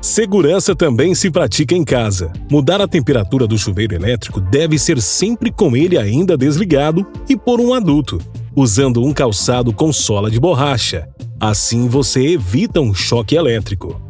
Segurança também se pratica em casa. Mudar a temperatura do chuveiro elétrico deve ser sempre com ele ainda desligado e por um adulto, usando um calçado com sola de borracha. Assim você evita um choque elétrico.